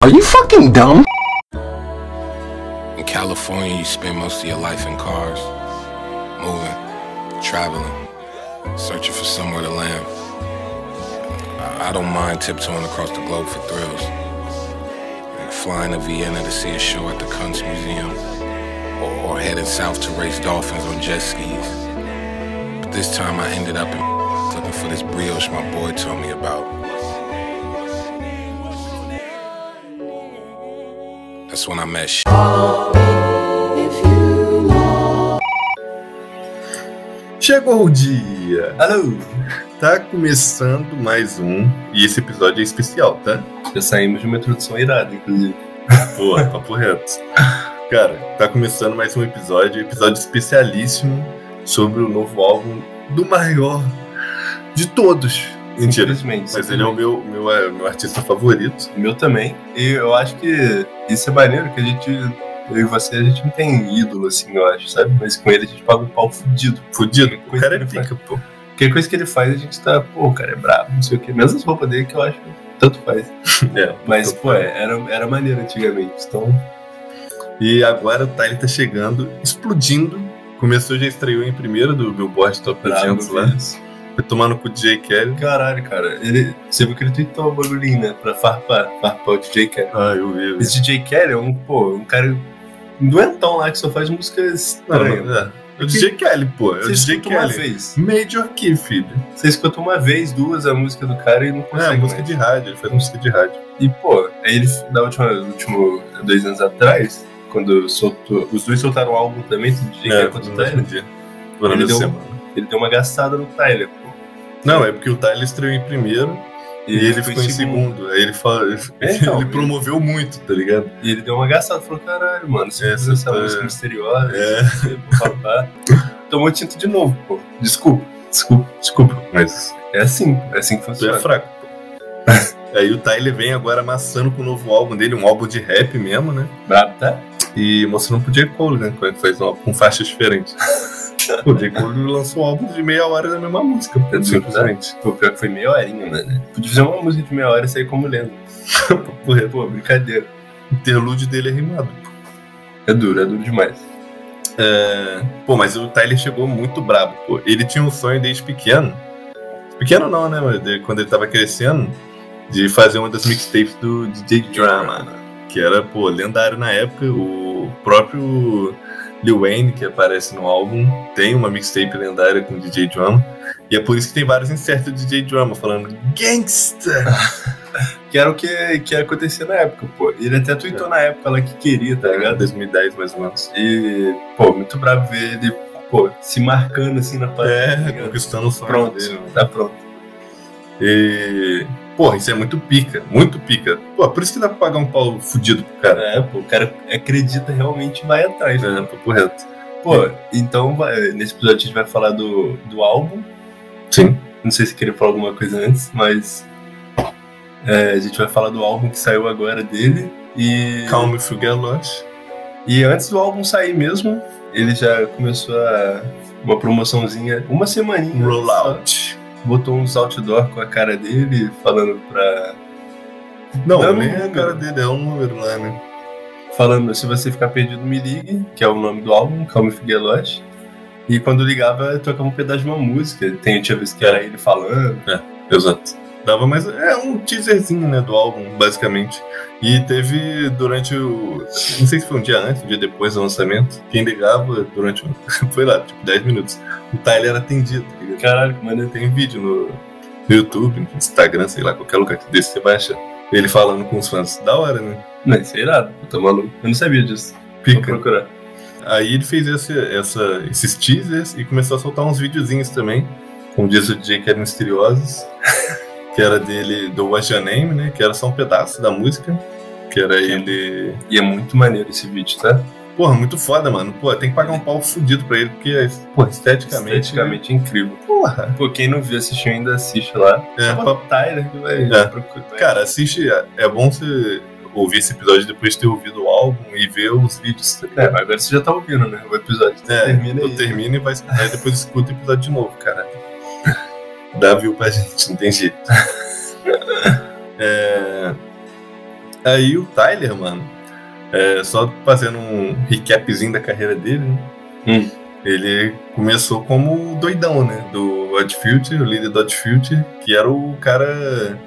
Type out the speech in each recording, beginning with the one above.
Are you fucking dumb? In California, you spend most of your life in cars, moving, traveling, searching for somewhere to land. I don't mind tiptoeing across the globe for thrills. Like flying to Vienna to see a show at the Kunstmuseum, or, or heading south to race dolphins on jet skis. But this time I ended up in looking for this brioche my boy told me about. That's when I met Chegou o dia! Alô! Tá começando mais um, e esse episódio é especial, tá? Já saímos de uma introdução irada, inclusive. Boa, papo reto. Cara, tá começando mais um episódio, episódio especialíssimo sobre o novo álbum do maior de todos. Mentira, Simplesmente. mas ele é o meu, meu, é, meu artista favorito. Meu também. E eu acho que isso é maneiro, que a gente. Eu e você, a gente não tem ídolo, assim, eu acho, sabe? Mas com ele a gente paga um pau fudido. Fudido, o cara é pica, pô. Qualquer coisa que ele faz, a gente tá, pô, o cara é brabo, não sei o quê. Mesmo as roupas dele que eu acho que tanto faz. É, Mas, pô, era, era maneiro antigamente. Então, E agora o Tyler tá chegando, explodindo. Começou, já estreou em primeiro do Billboard Top brabo 300 lá. mesmo. Foi tomar no cu de J. Kelly. Caralho, cara. Ele, você viu que ele tweetou o bagulhinho, né? Pra farpar, farpar o DJ Kelly. Ah, eu vi. eu vi. Esse DJ Kelly é um, pô, um cara doentão lá que só faz músicas Não, estranhas. não, é. É o DJ Kelly, pô. É o DJ escuta uma Kelly. vez. Major Key, filho. Você escuta uma vez, duas a música do cara e não É, consegue. música mais. de rádio, ele faz música de rádio. E, pô, aí ele, da última, último, dois anos atrás, quando soltou, os dois soltaram o álbum também, tanto o DJ Kelly quanto o Tyler, dia. Ele deu- semana. ele deu uma gastada no Tyler, pô. Não, é porque o Tyler estreou em primeiro e, ele ficou em segundo. Aí ele, fala, É, então, ele promoveu muito, tá ligado? E ele deu uma gastada, falou, caralho, mano, você Essa essa tá- música misteriosa, É. Tomou tinta de novo, pô. Desculpa, desculpa, desculpa. Mas É assim, é assim que tu é funciona. fraco, pô. Aí o Tyler vem agora amassando com o novo álbum dele, um álbum de rap mesmo, né? Brabo, tá? E mostrando pro J. Cole, né? Que faz um álbum com faixas diferentes. O J. Cole lançou um álbum de meia hora da mesma música, pô, É simplesmente. Pô, pior que foi meia horinha, mano. Podia fazer uma música de meia hora e sair como lendo. Porra, Pô, brincadeira. o interlúdio dele é rimado. É duro, é duro demais. É, Pô, mas o Tyler chegou muito brabo, pô. Ele tinha um sonho desde pequeno. Pequeno não, né? De- quando ele tava crescendo, de fazer uma das mixtapes do DJ Drama. Que era, pô, lendário na época. O próprio Lil Wayne, que aparece no álbum, tem uma mixtape lendária com DJ Drama. E é por isso que tem vários insertos de DJ Drama falando Gangsta! Que era o que, que acontecia na época, pô. Ele até tweetou na época lá que queria, tá ligado? 2010 mais ou menos. E, pô, muito bravo ver ele, pô, se marcando assim na parede. tá É, ligado? conquistando o sonho Pronto, dele. tá pronto. E. Porra, isso é muito pica, muito pica. Pô, por isso que dá pra pagar um pau fudido pro cara. É, pô, o cara acredita realmente e vai atrás. né? É, papo reto. Pô, então vai- nesse episódio a gente vai falar do, do álbum. Sim. Não sei se queria falar alguma coisa antes, mas é, a gente vai falar do álbum que saiu agora dele. E, Calma e Fuga Lost. e antes do álbum sair mesmo, ele já começou a, uma promoçãozinha, uma semaninha. Rollout. Botou uns outdoor com a cara dele, falando pra. Não, Dando nem um a cara dele, é um número lá, né? Falando, se você ficar perdido, me ligue, que é o nome do álbum, Calma Figuelote. E quando ligava, tocava um pedaço de uma música. Tem, tinha vez que era ele falando. Exato. Dava mais. É um teaserzinho, né, do álbum, basicamente. E teve durante o. Não sei se foi um dia antes, um dia depois do lançamento. Quem ligava durante o. Foi lá, tipo, 10 minutos. O Tyler era atendido, tá? Caralho, maneiro. Tem vídeo no no YouTube, no Instagram, sei lá, qualquer lugar que desse você achar. Ele falando com os fãs. Da hora, né? É irado, eu tô maluco. Eu não sabia disso. Vou Pica. procurar. Aí ele fez esse, essa, esses teasers e começou a soltar uns videozinhos também, como diz o DJ que era Misteriosos, que era dele do What's Your Name, né? Que era só um pedaço da música. Que era ele. E é muito maneiro esse vídeo, tá? Porra, muito foda, mano. Pô, tem que pagar um pau fudido pra ele, porque, porra, esteticamente. Esteticamente incrível. Porra. Pô, quem não viu, assistiu ainda, assiste lá. É, pra- o Tyler que vai É. procurar. Cara, assiste. É bom você ouvir esse episódio depois de ter ouvido o álbum e ver os vídeos. Tá É, agora você já tá ouvindo, né? O episódio. É, termina aí. termina e vai aí depois escuta o episódio de novo, cara. Dá view pra gente, não tem jeito. É, Aí o Tyler, mano, é, só fazendo um recapzinho da carreira dele, né? Hum. Ele começou como doidão, né? Do Odd Future, o líder do Odd Future, que era o cara,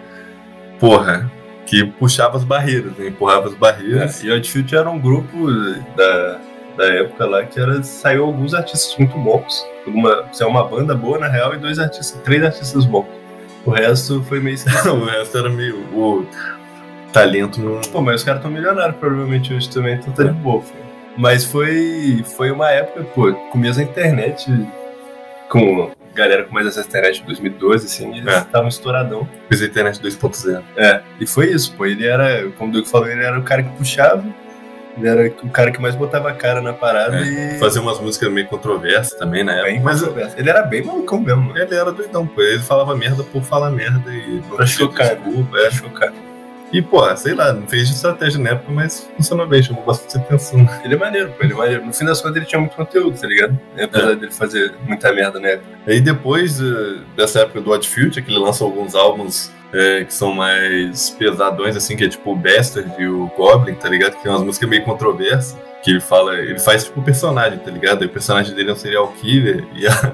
porra, que puxava as barreiras, né? Empurrava as barreiras. É, e o Outfield era um grupo da, da época lá que era, saiu alguns artistas muito bons. Uma, é uma banda boa, na real, e dois artistas, três artistas bons. O resto foi meio o resto era meio. O talento não. Pô, mas os caras estão milionários provavelmente hoje também, então tá de boa. filho. Mas foi, foi uma época, pô, começo a internet com galera com mais acesso à internet em 2012, assim, eles É. estavam estouradão. Fiz a internet 2.0. É, e foi isso, pô. Ele era, como o Doug falou, ele era o cara que puxava, ele era o cara que mais botava a cara na parada e. Fazia umas músicas meio controversas também na época. bem Mas controverso. Ele era bem malucão mesmo, mano. ele era doidão, pô. Ele falava merda por falar merda e Pra chocar, desculpa, Pra é. chocar. E, pô, sei lá, não fez de estratégia na época, mas funcionou bem, chamou bastante atenção. Ele é maneiro, pô, ele é maneiro. No fim das contas, ele tinha muito conteúdo, tá ligado? Apesar dele fazer muita merda na época. Aí depois eh, dessa época do Odd Future, que ele lança alguns álbuns eh, que são mais pesadões, assim, que é tipo o Bastard e o Goblin, tá ligado? Que tem umas músicas meio controversas. Que ele fala, ele faz tipo personagem, tá ligado? Aí o personagem dele é um serial killer e a.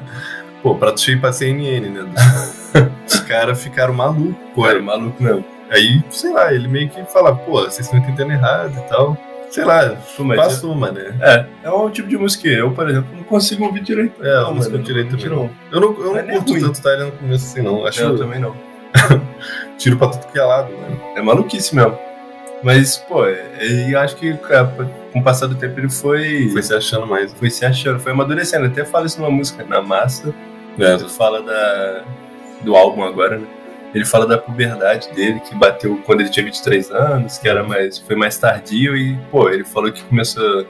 Pô, prato cheio pra CNN, né? Os caras ficaram malucos, pô. Era maluco mesmo. Aí, sei lá, ele meio que fala, pô, vocês estão entendendo errado e tal. Sei lá, mas passou, mano. É, é um tipo de música que eu, por exemplo, não consigo ouvir direito. É, não, música mano, direito não, também não. Eu não, eu não é curto ruim. tanto Tyler no começo assim, não. Acho Eu também não. Tiro pra tudo que é lado, mano. É maluquice mesmo. Mas, pô, e eu acho que cara, com o passar do tempo ele foi, Foi se achando mais. foi se achando, foi amadurecendo. Até fala isso numa música, na massa. É, Ele fala da, do álbum agora, né? Ele fala da puberdade dele, que bateu quando ele tinha 23 anos, que era mais, foi mais tardio e, pô, ele falou que começou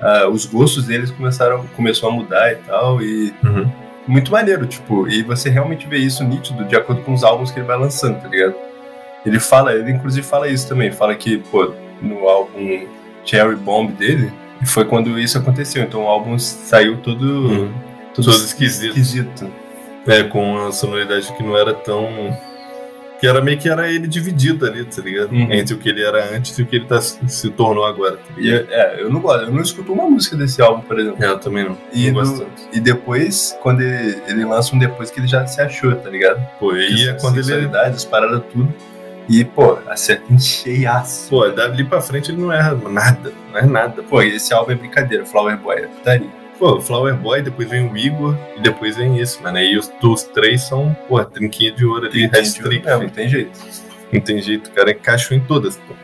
ah, os gostos deles começaram começou a mudar e tal e Uhum. Muito maneiro, tipo, e você realmente vê isso nítido de acordo com os álbuns que ele vai lançando, tá ligado? Ele fala, ele inclusive fala isso também, fala que, pô, no álbum Cherry Bomb dele, foi quando isso aconteceu, então o álbum saiu todo, Uhum. todo Todo esquisito. esquisito. É, com a sonoridade que não era tão. Que era meio que era ele dividido ali, tá ligado? Uhum. Entre o que ele era antes e o que ele tá, se tornou agora, tá E, ligado? é, eu não gosto, eu não escuto uma música desse álbum, por exemplo. É, eu também não. E, não no- e depois, quando ele, ele lança um depois que ele já se achou, tá ligado? Pô, e é quando ele. As paradas, tudo. E, pô, acerta em cheiaço. Pô, dali pra frente ele não erra nada. Não é nada. Pô, e esse álbum é brincadeira, Flower Boy, é putaria. Pô, Flower Boy, depois vem o Igor e depois vem esse, mano. Aí os, os três são, pô, trinquinha de ouro ali, hat-trick, não tem jeito. Não tem jeito, o cara encaixou em todas, pô.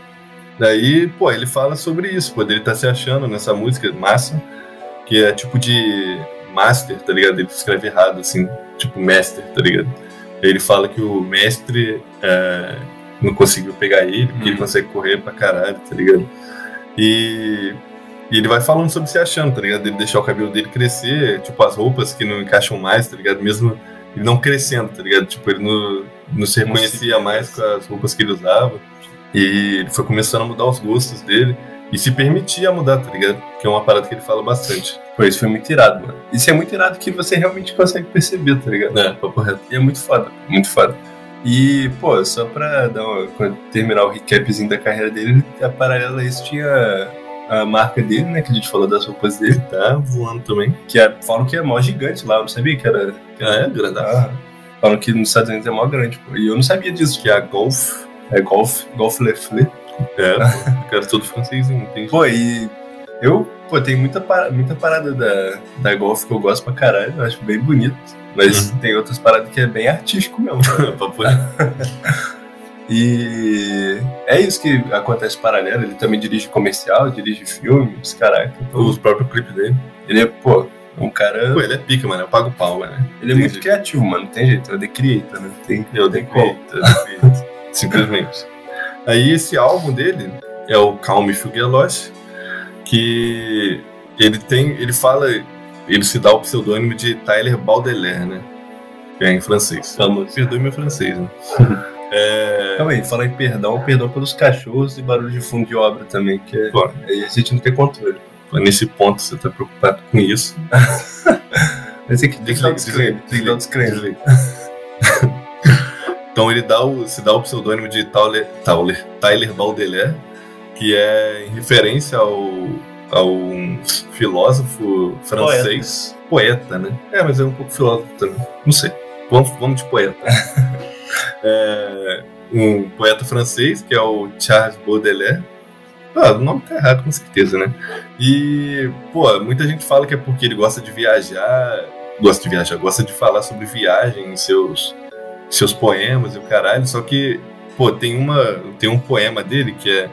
Daí, pô, ele fala sobre isso, pô, dele tá se achando nessa música massa, que é tipo de master, tá ligado? Ele escreve errado, assim, tipo master, tá ligado? Ele fala que o mestre é, não conseguiu pegar ele, porque ele Uhum. consegue correr pra caralho, tá ligado? E, e ele vai falando sobre se achando, tá ligado? Ele deixar o cabelo dele crescer, tipo as roupas que não encaixam mais, tá ligado? Mesmo ele não crescendo, tá ligado? Tipo, ele não, não se reconhecia mais com as roupas que ele usava. E ele foi começando a mudar os gostos dele e se permitia mudar, tá ligado? Que é uma parada que ele fala bastante. Pô, isso foi muito irado, mano. Isso é muito irado que você realmente consegue perceber, tá ligado? É, papo reto. E é muito foda, muito foda. E, pô, só pra dar uma, terminar o recapzinho da carreira dele, a paralela a isso tinha a marca dele, né? Que a gente falou das roupas dele. Tá voando também. Que é, falam que é mó gigante lá, eu não sabia que era. Que é? Grandão. Ah, falam que nos Estados Unidos é mó grande, pô. E eu não sabia disso. Que é a Golf. É golf, golf le flé. É, o cara todo francesinho, entende? Pô, e eu, pô, tem muita, muita parada da, da golf que eu gosto pra caralho, eu acho bem bonito. Mas Uhum. tem outras paradas que é bem artístico mesmo. papo. E é isso que acontece paralelo. Ele também dirige comercial, dirige filmes, caraca. Os próprios clipes dele. ele é, pô, um cara. Pô, ele é pica, mano. Eu pago pau, mano. Ele é muito criativo, mano. Não tem jeito. É o The Creator, né? Tem, Eu conta. Simplesmente. Aí esse álbum dele é o Calm Lost, que ele tem, ele fala, ele se dá o pseudônimo de Tyler Baudelaire, né? Que é em francês. Famoso. Perdoe meu francês, né? é, Calma aí, fala em perdão, perdão pelos cachorros e barulho de fundo de obra também, que é, a gente não tem controle. nesse ponto você tá preocupado com isso. Mas tem que, tem que dar Desliga, disclaimer, tem que dar um disclaimer. Então ele dá o, se dá o pseudônimo de Tyler, Tyler, Tyler Baudelaire, que é em referência ao, ao um filósofo francês, poeta. poeta. né? É, mas é um pouco filósofo também. Não sei. Vamos, vamos de poeta. é, um poeta francês, que é o Charles Baudelaire. Ah, o nome tá errado, com certeza, né? E, pô, muita gente fala que é porque ele gosta de viajar, gosta de viajar, gosta de falar sobre viagem em seus, seus poemas e o caralho, só que, pô, tem, uma, tem um poema dele que é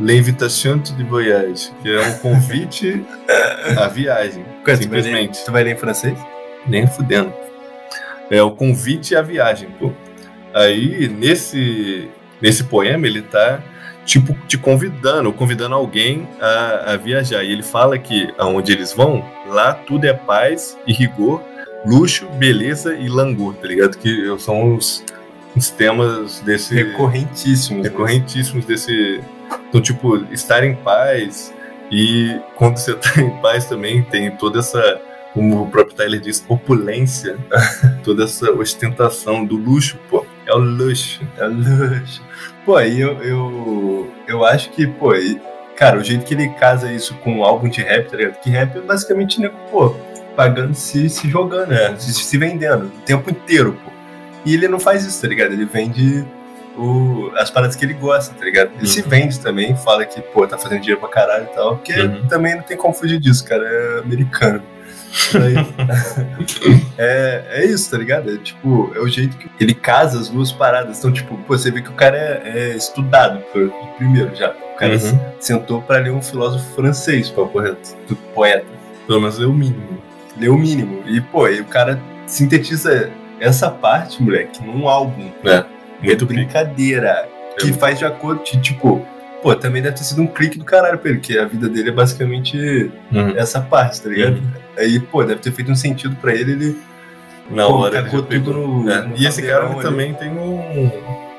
L'Invitation de Voyage, que é um convite à viagem, Quanto, simplesmente. Tu vai ler em francês? Nem fudendo. É o convite à viagem, pô. Aí, nesse, nesse poema, ele tá, tipo, te convidando, convidando alguém a, a viajar. E ele fala que aonde eles vão, lá tudo é paz e rigor, luxo, beleza e langor, tá ligado? Que são os, os temas desse... Recorrentíssimos. né? Recorrentíssimos desse... Então, tipo, estar em paz e quando você tá em paz também tem toda essa como o próprio Tyler diz, opulência, toda essa ostentação do luxo, pô. É o luxo. É luxo. Pô, aí eu, eu, eu acho que, pô, e- cara, o jeito que ele casa isso com um álbum de rap, tá ligado? Que rap é basicamente, né, pô, pagando se, se jogando, né? Se, se vendendo o tempo inteiro, pô. E ele não faz isso, tá ligado? Ele vende o, as paradas que ele gosta, tá ligado? Ele se Uhum. vende também, fala que, pô, tá fazendo dinheiro pra caralho e tal, porque Uhum. também não tem como fugir disso, cara, é americano. É, é isso, tá ligado? É tipo, é o jeito que ele casa as duas paradas. Então, tipo, pô, você vê que o cara é, é estudado por- primeiro já. O cara Uhum. sentou pra ler um filósofo francês, pô, porra, do poeta. Pelo menos é o mínimo. Leu o mínimo. E, pô, aí o cara sintetiza essa parte, moleque, num álbum. É, muito é brincadeira. Que faz de acordo, de, tipo, pô, também deve ter sido um clique do caralho pra ele, porque a vida dele é basicamente Uhum. essa parte, tá ligado? Aí, pô, deve ter feito um sentido pra ele, ele Na pô, hora ele tudo no, É, no E esse cara ali. também tem um.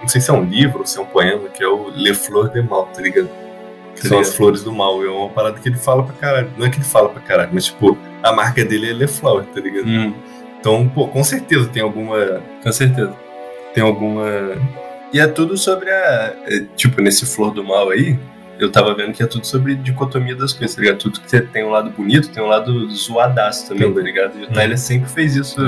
Não sei se é um livro ou se é um poema, que é o Le Fleur de Mal, tá ligado? Que Tá são as flores do mal. É uma parada que ele fala pra caralho. Não é que ele fala pra caralho, mas tipo, a marca dele é Le Fleur, tá ligado? Hum, Então, pô, com certeza tem alguma. com certeza. Tem alguma. E é tudo sobre a. é, Tipo, nesse Flor do Mal aí, eu tava vendo que é tudo sobre dicotomia das coisas, tá ligado? Tudo que tem um lado bonito, tem um lado zoadaço também, tá ligado? E o Hum. Tyler sempre fez isso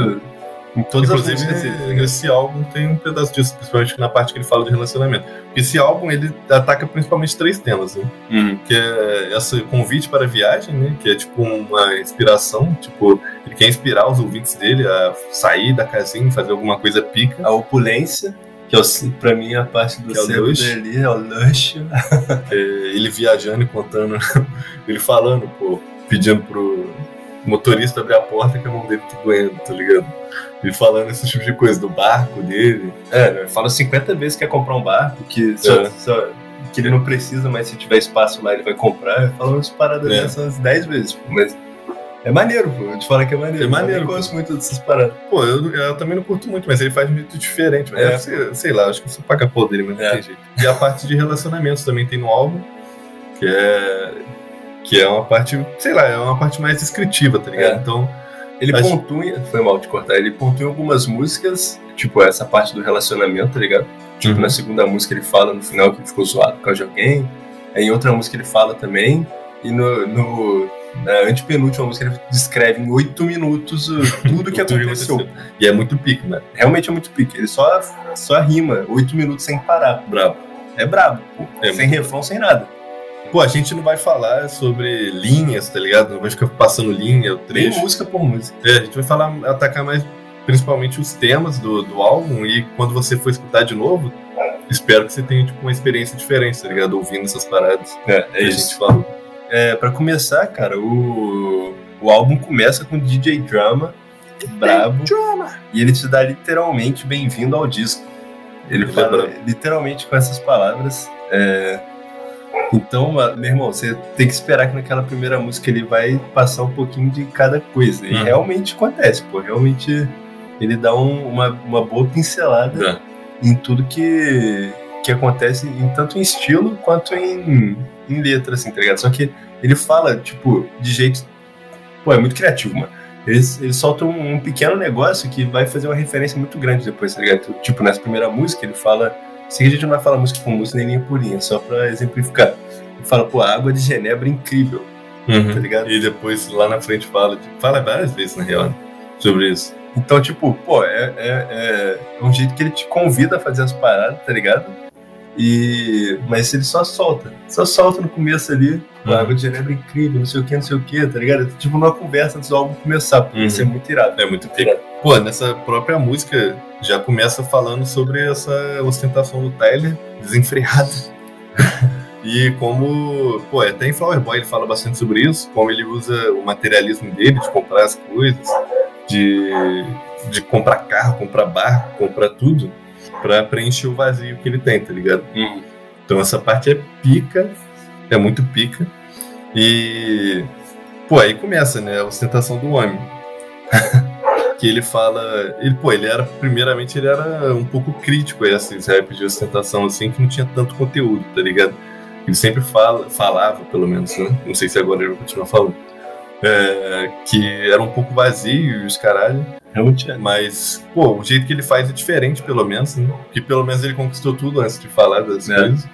em todas as Inclusive, músicas dele, tá nesse álbum tem um pedaço disso, principalmente na parte que ele fala de relacionamento. Esse álbum ele ataca principalmente três temas, né? Uhum. que é esse convite para a viagem, né? Que é tipo uma inspiração, tipo, ele quer inspirar os ouvintes dele a sair da casinha, fazer alguma coisa pica. A opulência, que é o, pra mim a parte do Que é o cérebro luxo. dele, é o luxo. É, ele viajando e contando, ele falando, pô, pedindo pro motorista abrir a porta que a mão dele tá doendo, tá ligado? Ele falando esse tipo de coisa, do barco dele. É, né? Fala 50 vezes que quer comprar um barco, que, só- É. só- que ele não precisa, mas se tiver espaço lá ele vai comprar. Fala umas paradas É. dessas umas 10 vezes, pô, mas é maneiro, pô. Eu te falo que é maneiro. É maneiro, Eu pô. gosto muito dessas paradas. Pô, eu, eu também não curto muito, mas ele faz muito diferente. Mas É. ser, sei lá, acho que eu sou paga-pau dele, mas não É. tem jeito. E a parte de relacionamentos também tem no álbum, que é. Que é uma parte, sei lá, é uma parte mais descritiva, tá ligado? É. Então, Ele Acho- pontua, foi mal de cortar, ele pontua algumas músicas, tipo essa parte do relacionamento, tá ligado? Tipo, Uhum. na segunda música ele fala no final que ele ficou zoado por causa de alguém. Aí em outra música ele fala também. E no, no- na antepenúltima música ele descreve em oito minutos o- tudo que aconteceu. E é muito pique, né? Realmente é muito pique. Ele só, só rima oito minutos sem parar. Brabo. É brabo, pô. É sem refrão, sem nada. Pô, a gente não vai falar sobre linhas, tá ligado? Não vai ficar passando linha, o trecho. música por música. É, a gente vai falar, atacar mais principalmente os temas do, do álbum e quando você for escutar de novo, espero que você tenha tipo, uma experiência diferente, tá ligado? Ouvindo essas paradas É, que a gente falou. É, pra começar, cara, o, o álbum começa com DJ Drama, brabo, e ele te dá literalmente bem-vindo ao disco. Ele é fala literalmente com essas palavras. é, Então, meu irmão, você tem que esperar que naquela primeira música ele vai passar um pouquinho de cada coisa. E Uhum. realmente acontece, pô. Realmente ele dá um- uma, uma boa pincelada É. em tudo que, que acontece, em, tanto em estilo quanto em, em letra, assim, tá ligado? Só que ele fala, tipo, de jeito. Pô, é muito criativo, mano. eles, eles soltam um, um pequeno negócio que vai fazer uma referência muito grande depois, tá ligado? Tipo, nessa primeira música, ele fala. Se a gente não vai falar música com música nem linha por linha, só pra exemplificar. Ele fala, pô, a água de Genebra é incrível, tá ligado? E depois lá na frente fala, tipo, fala várias vezes na real, né, sobre isso. Então, tipo, pô, é, é, é um jeito que ele te convida a fazer as paradas, tá ligado? E... Mas ele só solta. Só solta no começo ali. Uhum. A água de Genebra é incrível, não sei o que, não sei o que, tá ligado? Tipo, numa conversa antes do álbum começar, porque Uhum. isso é muito irado. É muito pica. Pô, nessa própria música já começa falando sobre essa ostentação do Tyler desenfreada. e como, pô, até em Flower Boy ele fala bastante sobre isso, como ele usa o materialismo dele de comprar as coisas, de, de comprar carro, comprar barco, comprar tudo, pra preencher o vazio que ele tem, tá ligado? Uhum. Então essa parte é pica, é muito pica. E pô, aí começa, né, a ostentação do homem. que ele fala, ele, pô, ele era primeiramente ele era um pouco crítico a esses raps de ostentação assim que não tinha tanto conteúdo, tá ligado? Ele sempre fala, falava, pelo menos, né? Não sei se agora ele vai continuar falando. é, que era um pouco vazio e os caralho. Realmente é. Mas, pô, o jeito que ele faz é diferente, pelo menos, né? Porque pelo menos ele conquistou tudo antes de falar das É. coisas.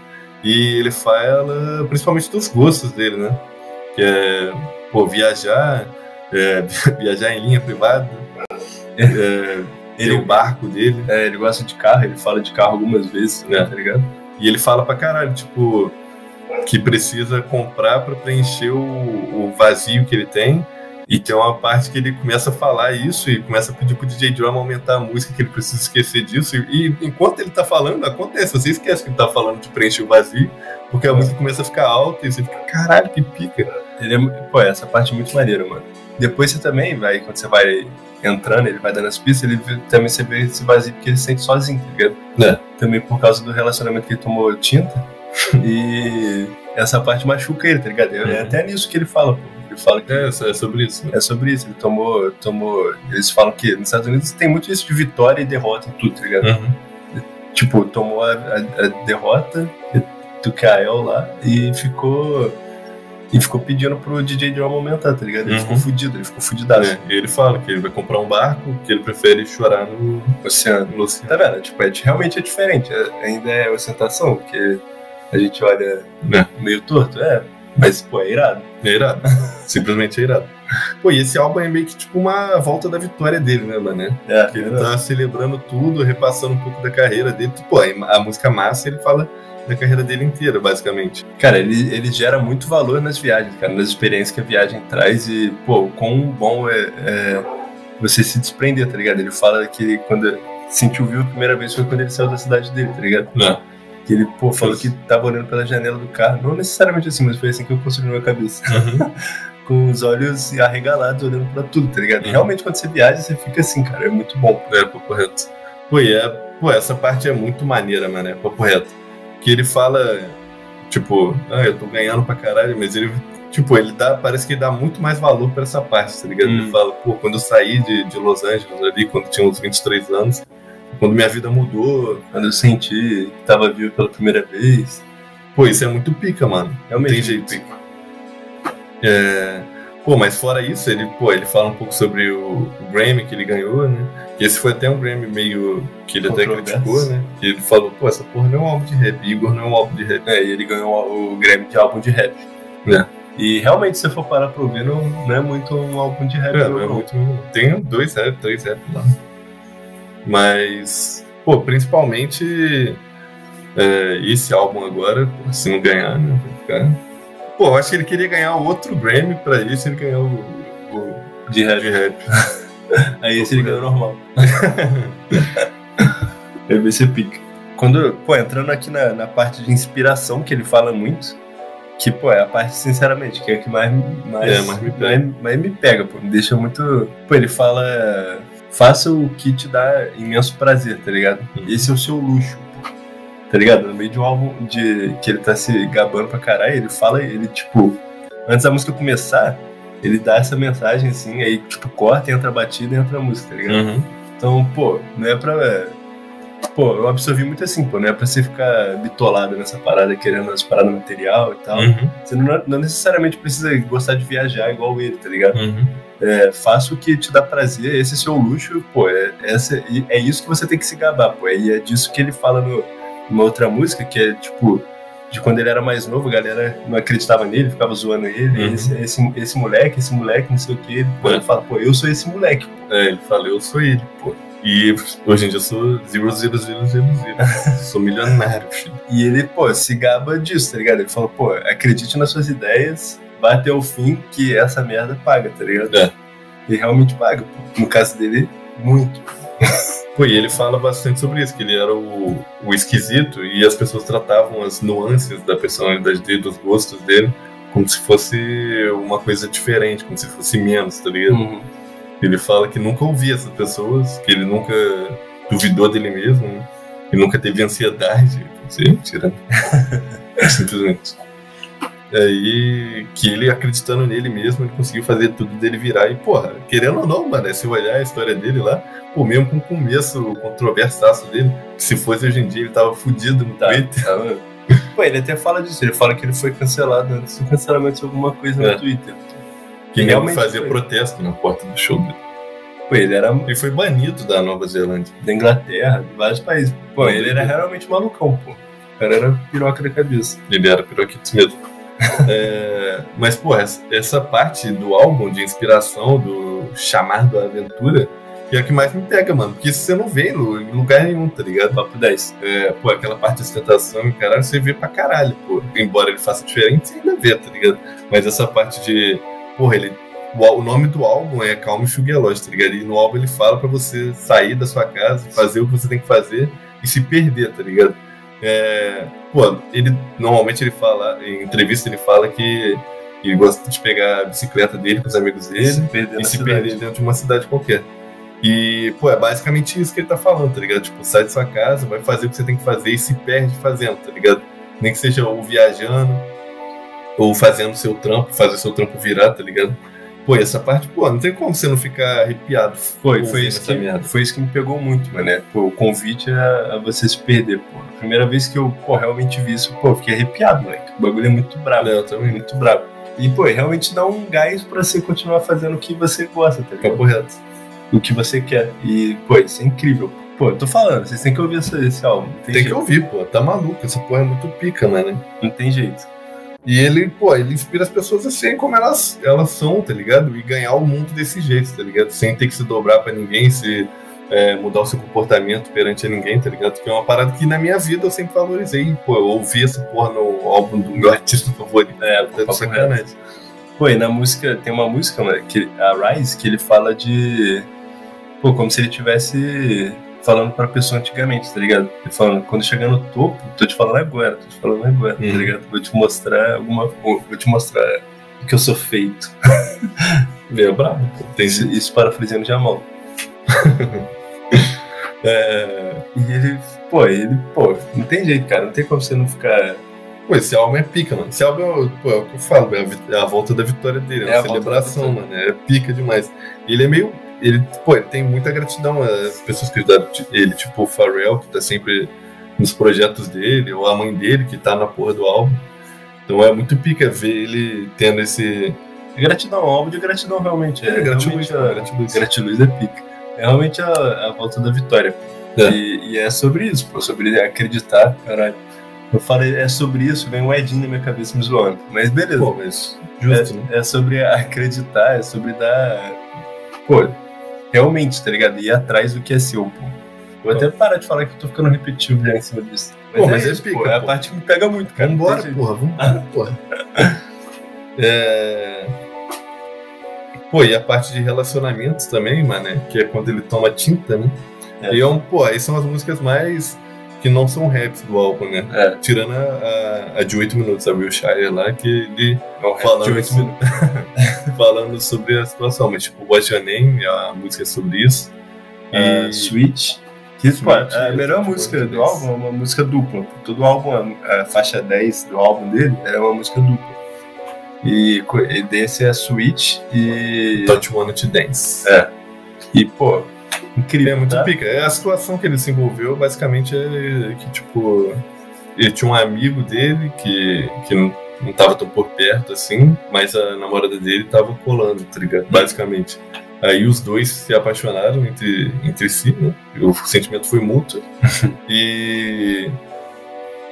E ele fala principalmente dos gostos dele, né? Que é, pô, viajar, é, viajar em linha privada, é, Ele- o barco dele. É, ele gosta de carro, ele fala de carro algumas vezes, né, É. tá ligado? E ele fala pra caralho, tipo, que precisa comprar pra preencher o, o vazio que ele tem. E tem uma parte que ele começa a falar isso e começa a pedir pro DJ Drum aumentar a música, que ele precisa esquecer disso. E, e enquanto ele tá falando, acontece. Você esquece que ele tá falando de preencher o vazio, porque a música começa a ficar alta e você fica, caralho, que pica. Ele é, pô, essa parte é muito maneira, mano. Depois você também vai, quando você vai entrando, ele vai dando as pistas, ele também você vê esse vazio porque ele se sente sozinho, tá ligado? É. Também por causa do relacionamento que ele tomou tinta. e essa parte machuca ele, tá ligado? É Uhum. até nisso que ele fala, pô. Ele fala que É, é sobre isso. né? é sobre isso. Ele tomou, tomou. Eles falam que nos Estados Unidos tem muito isso de vitória e derrota em tudo, tá ligado? Uhum. Tipo, tomou a, a- a derrota do Kael lá e ficou. E ficou pedindo pro DJ Drum aumentar, tá ligado? Ele Uhum. ficou fudido, ele ficou fudidaço. É, e ele fala que ele vai comprar um barco, que ele prefere chorar no, Oceano. no oceano. Tá vendo? Tipo, é, realmente é diferente. É- ainda é ostentação, porque a gente olha É. meio torto, é. Mas, pô, é irado. É irado. Simplesmente é irado. Pô, e esse álbum é meio que tipo uma volta da vitória dele, né, mano? É, Que ele tá celebrando tudo, repassando um pouco da carreira dele. Pô, a música massa ele fala da carreira dele inteira, basicamente. Cara, ele, ele gera muito valor nas viagens, cara, nas experiências que a viagem traz e, pô, o quão bom é, é você se desprender, tá ligado? Ele fala que quando sentiu vivo a primeira vez foi quando ele saiu da cidade dele, tá ligado? Não. Que ele, pô, falou que tava olhando pela janela do carro, não necessariamente assim, mas foi assim que eu construí na minha cabeça. Com os olhos arregalados, olhando pra tudo, tá ligado? Uhum. realmente quando você viaja, você fica assim, cara, é muito bom. É, papo reto. Pô, e é, pô, essa parte é muito maneira, mano, é papo reto. Que ele fala, tipo, ah, eu tô ganhando pra caralho, mas ele, tipo, ele dá, parece que ele dá muito mais valor pra essa parte, tá ligado? Hum. Ele fala, pô, quando eu saí de, de Los Angeles ali, quando tinha uns 23 anos, quando minha vida mudou, Quando eu senti que tava vivo pela primeira vez, pô, isso é muito pica, mano. Não realmente. tem jeito. É, pô, mas fora isso, ele, pô, ele fala um pouco sobre o, o Grammy que ele ganhou, né? E esse foi até um Grammy meio que ele até criticou, né? Que ele falou, pô, essa porra não é um álbum de rap, Igor não é um álbum de rap. É, e ele ganhou o Grammy de álbum de rap. É. E realmente, se você for parar pra ouvir, não, não é muito um álbum de rap. É, não, não é não. muito. Tem dois rap, três rap lá. Mas, pô, principalmente é, esse álbum agora, se não ganhar, né? Vai ficar. Pô, eu acho que ele queria ganhar outro Grammy pra isso, ele ganhou o, o De rap. de rap. Aí esse ele ganhou normal. Aí vai ser pica. Quando, pô, entrando aqui na, na parte de inspiração, que ele fala muito, que, pô, é a parte, sinceramente, que é a que mais, mais, É, mais me pega. mais, mais me pega, pô. Me deixa muito. Pô, ele fala. Faça o que te dá imenso prazer, tá ligado? Esse é o seu luxo. Tá ligado? No meio de um álbum de, que ele tá se gabando pra caralho, ele fala, ele, tipo, antes da música começar, ele dá essa mensagem assim, aí, tipo, corta, entra a batida e entra a música, tá ligado? Uhum. Então, pô, não é pra. Pô, eu absorvi muito assim, pô, não é pra você ficar bitolado nessa parada, querendo as paradas material e tal. Uhum. Você não, não necessariamente precisa gostar de viajar igual ele, tá ligado? Uhum. É, faça o que te dá prazer, esse é seu luxo, pô, é, essa, é isso que você tem que se gabar, pô. E é disso que ele fala no, numa outra música, que é tipo, de quando ele era mais novo, a galera não acreditava nele, ficava zoando ele, Uhum. esse, esse, esse moleque, esse moleque, não sei o que. Pô, ele fala, pô, eu sou esse moleque, pô. É, ele fala, eu sou ele, pô. E hoje em dia eu sou zero, zero, zero, zero, zero. sou milionário, filho. E ele, pô, se gaba disso, tá ligado? Ele fala, pô, acredite nas suas ideias, vai até o fim que essa merda paga, tá ligado? É. E realmente paga. No caso dele, muito. Pô, e ele fala bastante sobre isso, que ele era o, o esquisito e as pessoas tratavam as nuances da personalidade dele, dos gostos dele, como se fosse uma coisa diferente, como se fosse menos, tá ligado? Uhum. Ele fala que nunca ouvia essas pessoas, que ele nunca duvidou dele mesmo, né? Ele nunca teve ansiedade. Mentira. né? Simplesmente. Aí, que ele acreditando nele mesmo, ele conseguiu fazer tudo dele virar. E, porra, querendo ou não, mano, se olhar a história dele lá, pô, mesmo com o começo controversaço dele, que se fosse hoje em dia ele tava fudido no Tá. Twitter. Tá? Pô, ele até fala disso, ele fala que ele foi cancelado antes do cancelamento de alguma coisa É. no Twitter. Que Realmente realmente fazia foi. protesto na porta do show dele. Pô, ele era Ele foi banido da Nova Zelândia. da Inglaterra, de vários países. Pô, ele era realmente malucão, pô. O cara era piroca da cabeça. Ele era piroquitos mesmo. É, mas, pô, essa, essa parte do álbum de inspiração, do chamar da aventura, que é a que mais me pega, mano. Porque isso você não vê no- em lugar nenhum, tá ligado? Papo 10. É, pô, aquela parte de ostentação e caralho, você vê pra caralho, pô. Embora ele faça diferente, você ainda vê, tá ligado? Mas essa parte de. Porra, ele. O, o nome do álbum é Calma e a Loja, tá ligado? E no álbum ele fala pra você sair da sua casa, fazer o que você tem que fazer e se perder, tá ligado? É, pô, ele normalmente ele fala, em entrevista ele fala que ele gosta de pegar a bicicleta dele com os amigos dele se e se cidade. perder dentro de uma cidade qualquer. E, pô, é basicamente isso que ele tá falando, tá ligado? Tipo, sai de sua casa, vai fazer o que você tem que fazer e se perde fazendo, tá ligado? Nem que seja ou viajando, ou fazendo seu trampo, fazer seu trampo virar, tá ligado? Pô, essa parte, pô, não tem como você não ficar arrepiado. Foi, foi isso, que, merda. foi isso que me pegou muito, mano. né? Pô, o convite a, a você se perder, pô. A primeira vez que eu, pô, realmente vi isso, pô, fiquei arrepiado, moleque. O bagulho é muito brabo. Não, eu também. Muito brabo. E, pô, realmente dá um gás pra você continuar fazendo o que você gosta, tá ligado? O que você quer. E, pô, isso é incrível. Pô, eu tô falando, vocês têm que ouvir esse, esse álbum. Tem, Tem que ouvir, pô. Tá maluco. Essa porra é muito pica, mano. Não tem jeito. E ele, pô, ele inspira as pessoas a serem como elas, elas são, tá ligado? E ganhar o mundo desse jeito, tá ligado? Sem ter que se dobrar pra ninguém, se é, mudar o seu comportamento perante a ninguém, tá ligado? Que é uma parada que na minha vida eu sempre valorizei. Pô, eu ouvi essa porra no álbum do meu artista favorito. É, Tá de sacanagem. Pô, e na música, tem uma música, mano, que, a Rise, que ele fala de. Pô, como se ele tivesse falando pra pessoa antigamente, tá ligado? Ele falando, quando chegar no topo, tô te falando agora, tô te falando agora, tá Uhum. ligado? Vou te mostrar alguma. Vou te mostrar o que eu sou feito. É brabo, pô. Tem Isso, isso parafraseando Jamal. é, E ele, pô, ele, pô, não tem jeito, cara, não tem como você não ficar. Pô, esse álbum é pica, mano. Esse álbum é, o- pô, é o que eu falo, é a, é a volta da vitória dele, é É a uma celebração, mano. É pica demais. Ele é meio. Ele, pô, ele tem muita gratidão às pessoas que ajudaram ele, tipo o Pharrell, que tá sempre nos projetos dele, ou a mãe dele, que tá na porra do álbum. Então é muito pica ver ele tendo esse. Gratidão, um álbum de gratidão realmente. É, gratiluz, realmente pô, a- gratiluz. Gratiluz é pica. É realmente a, a volta da vitória. É. E, e é sobre isso, pô, sobre acreditar, caralho. Eu falei, é sobre isso, vem um Edinho na minha cabeça me zoando. Mas beleza. Pô, mas justo, né? é, é sobre acreditar, é sobre dar. Pô, realmente, tá ligado? Ir atrás do que é seu, pô. Vou até parar de falar que eu tô ficando repetitivo já em cima disso. Pô, mas é isso, pica, pô, É a parte que me pega muito, cara. Vambora, jeito. porra, vambora, porra. É... Pô, e a parte de relacionamentos também, mano, que é quando ele toma tinta, né? É. E é um, pô, aí são as músicas mais que não são raps do álbum, né? É, Tirando a, a- a de 8 minutos, a Wilshire lá, que ele é um rap de falando, sobre, falando sobre a situação. Mas, tipo, What's Your Name, a música é sobre isso. É, E- Switch. Que, pô, Switch, a melhor tipo, música do desse. álbum é uma música dupla. Todo álbum, a faixa 10 do álbum dele é uma música dupla. E, e desse é Switch e. Don't You Wanna To Dance. É. E, pô, incrível. É muito tá? pica. É, A situação que ele se envolveu, basicamente, é que, tipo, ele tinha um amigo dele que, que não, não tava tão por perto assim, mas a namorada dele tava colando, tá ligado? Basicamente. Aí os dois se apaixonaram entre, entre si, né? O sentimento foi mútuo. e.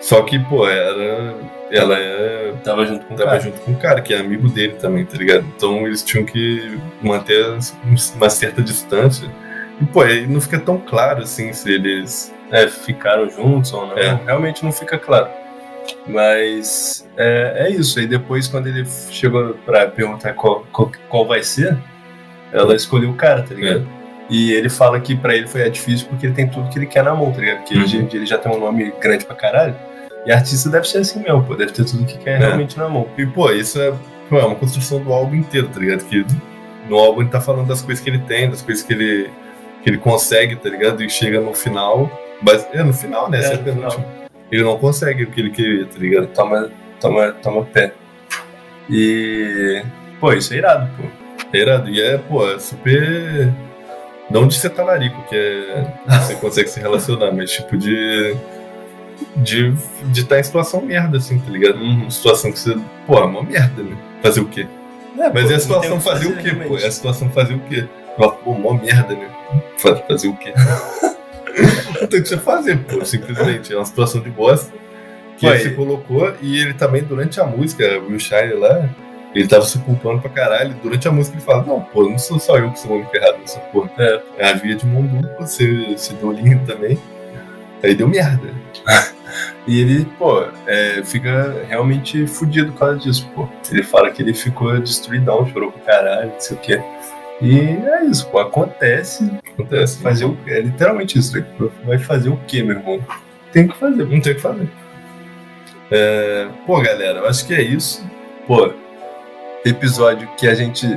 Só que, pô, era. Ela é, Tava junto com o cara. junto com um cara que é amigo dele também, tá ligado? Então eles tinham que manter uma certa distância. E, pô, aí não fica tão claro assim se eles. É, ficaram juntos ou não. É. Realmente não fica claro. Mas é, é isso. Aí depois, quando ele chegou pra perguntar qual, qual, qual vai ser, ela escolheu o cara, tá ligado? E ele fala que pra ele foi difícil porque ele tem tudo que ele quer na mão, tá ligado? Porque Uhum. ele já tem um nome grande pra caralho. E artista deve ser assim mesmo, pô. Deve ter tudo que quer É. realmente na mão. E, pô, isso é, pô, é uma construção do álbum inteiro, tá ligado? Que no álbum ele tá falando das coisas que ele tem, das coisas que ele, que ele consegue, tá ligado? E chega no final. Mas, é, no final, né? É, é no. Ele não consegue o que ele queria, tá ligado? Toma, toma, toma pé. E. Pô, isso é irado, pô. É irado. E é, pô, é super. Não de ser talarico, que é. Você consegue se relacionar, mas tipo de. De de estar em situação merda, assim, tá ligado? Uhum. Situação que você. Pô, é uma merda, né? Fazer o quê? É, Mas pô, é a situação que fazer o quê, pô? realmente. É a situação fazer o quê? Fala, pô, mó merda, né? Fa- Fazer o quê? não tem o que você fazer, pô, simplesmente. É uma situação de bosta que Pô, ele se colocou e ele também, durante a música, o Will Shine lá, ele tava se culpando pra caralho. Durante a música ele fala, não, pô, não sou só eu que sou o único errado nessa porra. É. É a via de mão dupla, se, se deu lindo também. Aí deu merda. E ele, pô, é, fica realmente fudido por causa disso, pô. Ele fala que ele ficou destruidão, chorou pro caralho, não sei o quê. E é isso, pô, acontece. Acontece. Fazer o, é literalmente isso, né? Vai fazer o quê, meu irmão? Tem que fazer. Não tem o que fazer. É, pô, galera, eu acho que é isso. Pô, episódio que a gente.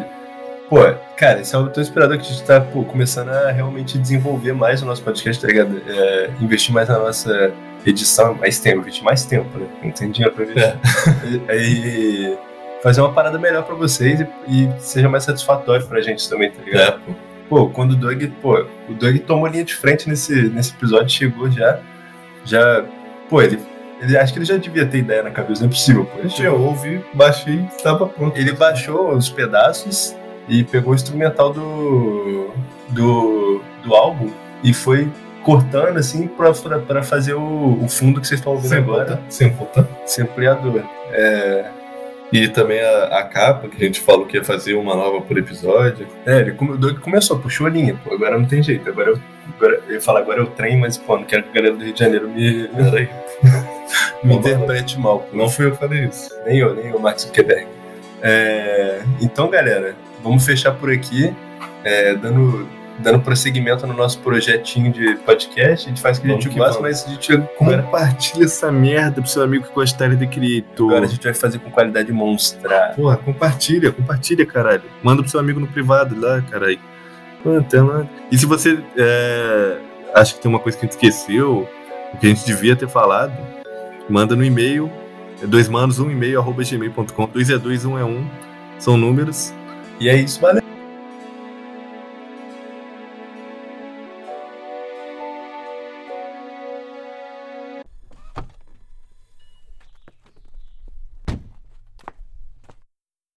Pô, cara, esse é o teu inspirador que a gente tá pô, começando a realmente desenvolver mais o nosso podcast, tá ligado? É, investir mais na nossa edição, mais tempo, investir mais tempo, né? Não tem dinheiro pra investir. E, aí fazer uma parada melhor pra vocês e, e seja mais satisfatório pra gente também, tá ligado? É, pô. Pô, quando o Doug, pô, o Doug tomou linha de frente nesse, nesse episódio, chegou já, já, pô, ele, ele acho que ele já devia ter ideia na cabeça, não é possível, pô. Ele Eu ouvi, baixei estava pronto. ele baixou os pedaços e pegou o instrumental do, do, do álbum e foi cortando assim pra fazer o, o fundo que vocês estão ouvindo Sem agora. volta, sem volta. Sem ampliador. É, E também a, a capa, que a gente falou que ia fazer uma nova por episódio. é ele come- o começou, puxou a linha, pô, agora não tem jeito. Agora eu, agora, eu ia falar agora é o trem, mas pô, não quero que a galera do Rio de Janeiro me, Peraí. me interprete mal. Pô. Não fui eu que falei isso. Nem eu, nem eu, Max Zuckerberg. É, então, galera, vamos fechar por aqui, é, dando, dando prosseguimento no nosso projetinho de podcast. A gente faz o que a Vamos gente que gosta, mas a gente Compartilha essa merda pro seu amigo que gostaria de Cristo. agora a gente vai fazer com qualidade monstra. Porra, compartilha, compartilha, caralho. Manda pro seu amigo no privado lá, caralho. E se você é, acha que tem uma coisa que a gente esqueceu, o que a gente devia ter falado, manda no e-mail, é dois manos, um e-mail, arroba gmail.com. Dois é dois, um é um. São números. E é isso, valeu!